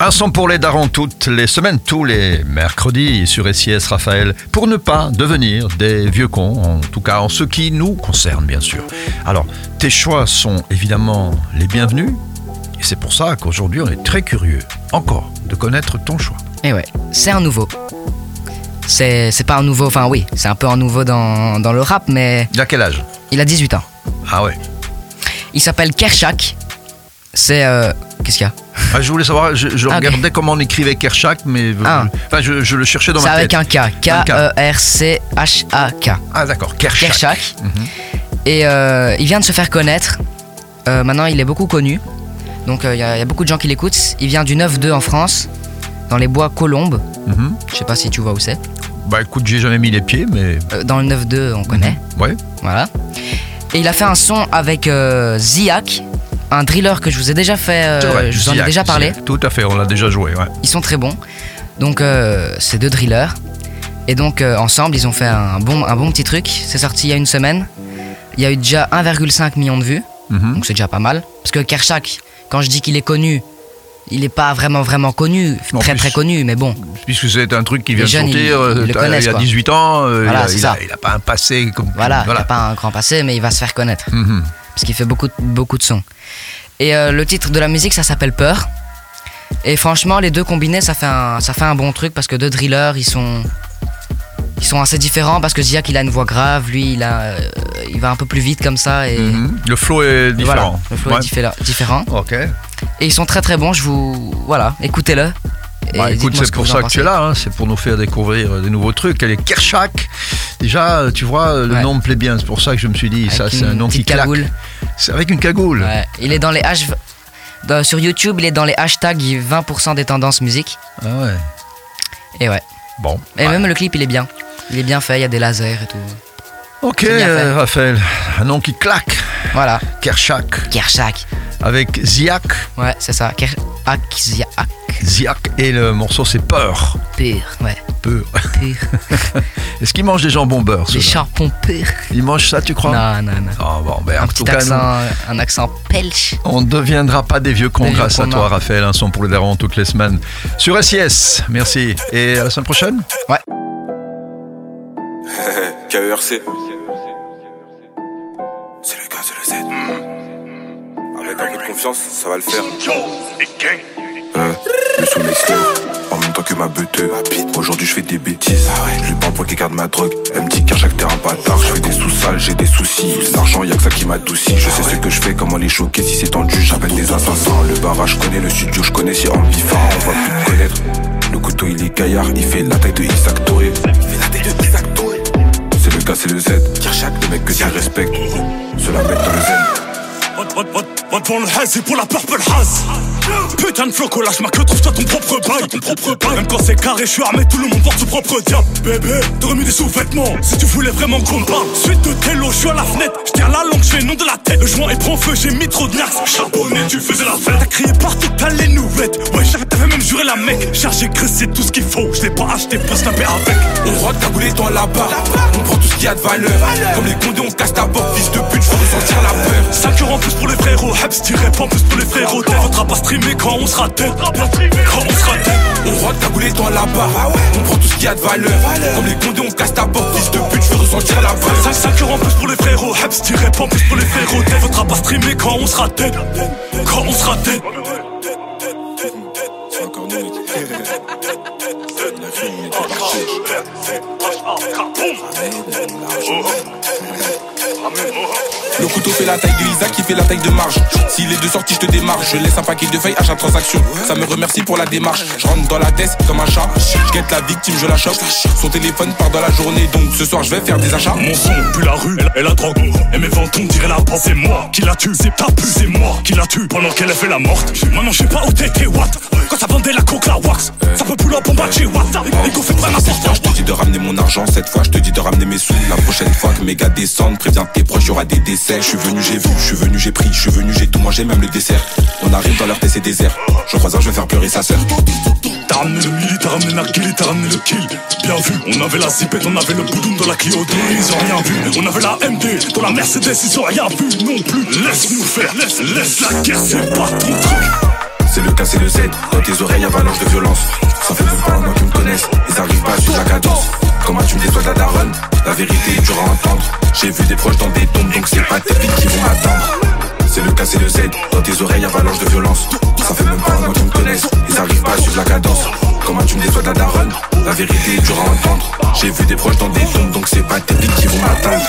Un son pour les darons toutes les semaines, tous les mercredis sur SIS Raphaël, pour ne pas devenir des vieux cons, en tout cas en ce qui nous concerne bien sûr. Alors, tes choix sont évidemment les bienvenus, et c'est pour ça qu'aujourd'hui on est très curieux, encore, de connaître ton choix. Et ouais, c'est un nouveau. C'est c'est pas un nouveau, enfin oui, c'est un peu un nouveau dans, dans le rap, mais Il a quel âge? il a 18 ans. Ah ouais. Il s'appelle Kershak. C'est. euh, Qu'est-ce qu'il y a Ah, je voulais savoir, je, je Ah, regardais comment on écrivait Kershak, mais Ah. enfin, je, je le cherchais dans C'est ma avec tête. un K. Un K. K-E-R-C-H-A-K. Ah d'accord, Kershak. Kershak. Mhm. Et euh, il vient de se faire connaître. Euh, maintenant, il est beaucoup connu. Donc, euh, il y, a il y a beaucoup de gens qui l'écoutent. Il vient du 9-2 en France, dans les bois Colombes. Mhm. Je sais pas si tu vois où c'est. Bah écoute, j'ai jamais mis les pieds, mais dans le 9-2, on connaît. ouais. Voilà. Et il a fait un son avec Ziak, un driller que je vous ai déjà fait. euh, vrai, je vous en ai déjà parlé. Tout à fait, on l'a déjà joué, ouais. Ils sont très bons. Donc, euh, c'est deux drillers. Et donc, euh, ensemble, ils ont fait un bon, un bon petit truc. C'est sorti il y a une semaine. Il y a eu déjà 1,5 million de vues. Mhm. Donc, c'est déjà pas mal. Parce que Kershak, quand je dis qu'il est connu, il n'est pas vraiment, vraiment connu. Très, plus, très connu, mais bon. Puisque c'est un truc qui vient de sortir, t'as- connaissent, il a quoi. 18 ans, Voilà, il, a, c'est il ça. a- il a pas un passé comme. Voilà, il n'a pas un grand passé, mais il va se faire connaître. Mhm. Parce qu'il fait beaucoup, de- beaucoup de sons. Et euh, le titre de la musique, ça s'appelle Peur. Et franchement, les deux combinés, ça fait un, ça fait un bon truc parce que deux drillers, ils sont, ils sont assez différents parce que Ziak, il a une voix grave, lui, il, a, euh, il va un peu plus vite comme ça. Et Mhm. Le flow est différent. voilà, le flow Ouais. est diffé- différent. Ok. Et ils sont très très bons, je vous. Voilà, écoutez-le. Bah, écoute, c'est pour ça que tu es là, hein, c'est pour nous faire découvrir des nouveaux trucs. Elle est Kershak. Déjà, euh, tu vois, euh, le Ouais. nom me plaît bien, c'est pour ça que je me suis dit, ça, c'est un nom qui claque. C'est avec une cagoule. Ouais, Il est dans les H... dans- sur YouTube, il est dans les hashtags 20% des tendances musique. Ah ouais. Et ouais. Bon. Et Ouais. même le clip, il est bien. Il est bien fait, il y a des lasers et tout. Ok, euh, Raphaël. Un nom qui claque. Voilà, Kershak. Kershak. Avec Ziak. Ouais, c'est ça. Kershak, Ziak. Ziak. Et le morceau, c'est Peur. Pur, ouais. Peur. Pur. Est-ce qu'ils mangent des jambons beurre Des ceux-là charbons pur. Ils mangent ça, tu crois Non, non, non. Ah bon, ben, en Un tout petit cas, nous, accent, un accent pelch. on ne deviendra pas des vieux cons Des vieux grâce à cons, toi, non. Raphaël. Un son pour les darons toutes les semaines. Sur SIS. Merci. Et à la semaine prochaine KERC. C'est le cas, c'est le Z. Avec un peu de confiance, ça va le faire. Hein, le soleil se lève, en même temps que ma beuteuse. Aujourd'hui, je fais des bêtises. Je lui parle pour qu'il garde ma drogue. Elle me dit qu'à chaque terrain bâtard, je fais des sous-sales, j'ai des soucis. L'argent, y'a que ça qui m'adoucit. Je sais ce que je fais, comment les choquer. Si c'est tendu, j'appelle des assassins. Le barrage, je connais le studio, je connais si ambifarant, on va plus connaître. Le couteau, il est gaillard, il fait la taille de Isaac Touré. Il fait la taille de Isaac Touré. C'est le K, c'est le Z. Kirchak, le mec que tu respectes. Cela met dans le zen. Va devant le haze et pour la purple haze. Putain de floco, lâche ma queue, trouve-toi ton propre bail. Ton propre bail. Même quand c'est carré, je suis armé, tout le monde porte son propre diable. Bébé, t'aurais mis des sous-vêtements Si tu voulais vraiment qu'on parle. Suite de télo, je suis à la fenêtre. Je tiens la langue, je fais nom de la tête. Le joint est prend feu, j'ai mis trop de nax Charbonné, tu faisais la fête. T'as crié partout, t'as les nouvelles. Ouais, t'avais même juré la mec. Chargé, graisse, c'est tout ce qu'il faut. Je l'ai pas acheté pour snapper avec. On rote cagoulé dans la barre On prend tout ce qu'il y a de valeur. Comme les condés on casse ta porte Fils de pute, faut ressentir la peur. 5 euros en plus pour les frérots, Hebs tirait pas en plus pour les frérots T'es faudra pas streamer quand on sera dead Quand on sera dead On rote cagoulé dans la barre On prend tout ce qu'il y a de valeur Comme les condés on casse ta porte Fils de pute, je veux ressentir la peur 5, 5 euros en plus pour les frérots, Hebs tirait pas en plus pour les frérots T'es faudra pas streamer quand on sera dead Quand on sera dead Le couteau fait la taille de Isaac, qui fait la taille de marge. S'il est de sortie, je te démarre. Je laisse un paquet de feuilles à chaque transaction. Ça me remercie pour la démarche. Je rentre dans la tête comme un chat. Je guette la victime, je la chope. Son téléphone part dans la journée, donc ce soir je vais faire des achats. Mon son pue la rue et la drogue Et mes ventons dirait la pop C'est moi qui la tue, c'est ta pu C'est moi qui la tue pendant qu'elle a fait la morte Maintenant je sais pas où t'étais, what? Quand ça vendait la coke, la wax Ça peut plus la bombe à what Et qu'on fait pas n'importe Moi, je te dis de ramener mon argent, cette fois je te dis de ramener mes sous. La prochaine fois que mes gars descendent, préviens tes proches, y aura des décès. Je suis venu, j'ai vu, je suis venu, j'ai pris, je suis venu, j'ai tout mangé, même le dessert. On arrive dans leur c'est désert. Je croise un, je vais faire pleurer sa sœur. T'as ramené le mili, t'as ramené la kill, t'as ramené le kill Bien vu, on avait la zipette, on avait le boudoum dans la Clio 2 Ils ont rien vu, on avait la MD Dans la Mercedes, ils ont rien vu non plus Laisse-nous faire, laisse, laisse la guerre, c'est pas ton truc C'est le K, c'est le Z. Dans tes oreilles, avalanche de violence. Ça fait même pas un an qu'ils me connaissent. Ils arrivent pas à suivre la cadence. Comment tu me déçois de la daronne La vérité est dure à entendre. J'ai vu des proches dans des tombes, donc c'est pas tes filles qui vont m'attendre. C'est le K, c'est le Z. Dans tes oreilles, avalanche de violence. Ça fait même pas un an qu'ils me connaissent. Ils arrivent pas à suivre la cadence. Comment tu me déçois de la daronne La vérité est dure à entendre. J'ai vu des proches dans des tombes, donc c'est pas tes filles qui vont m'attendre.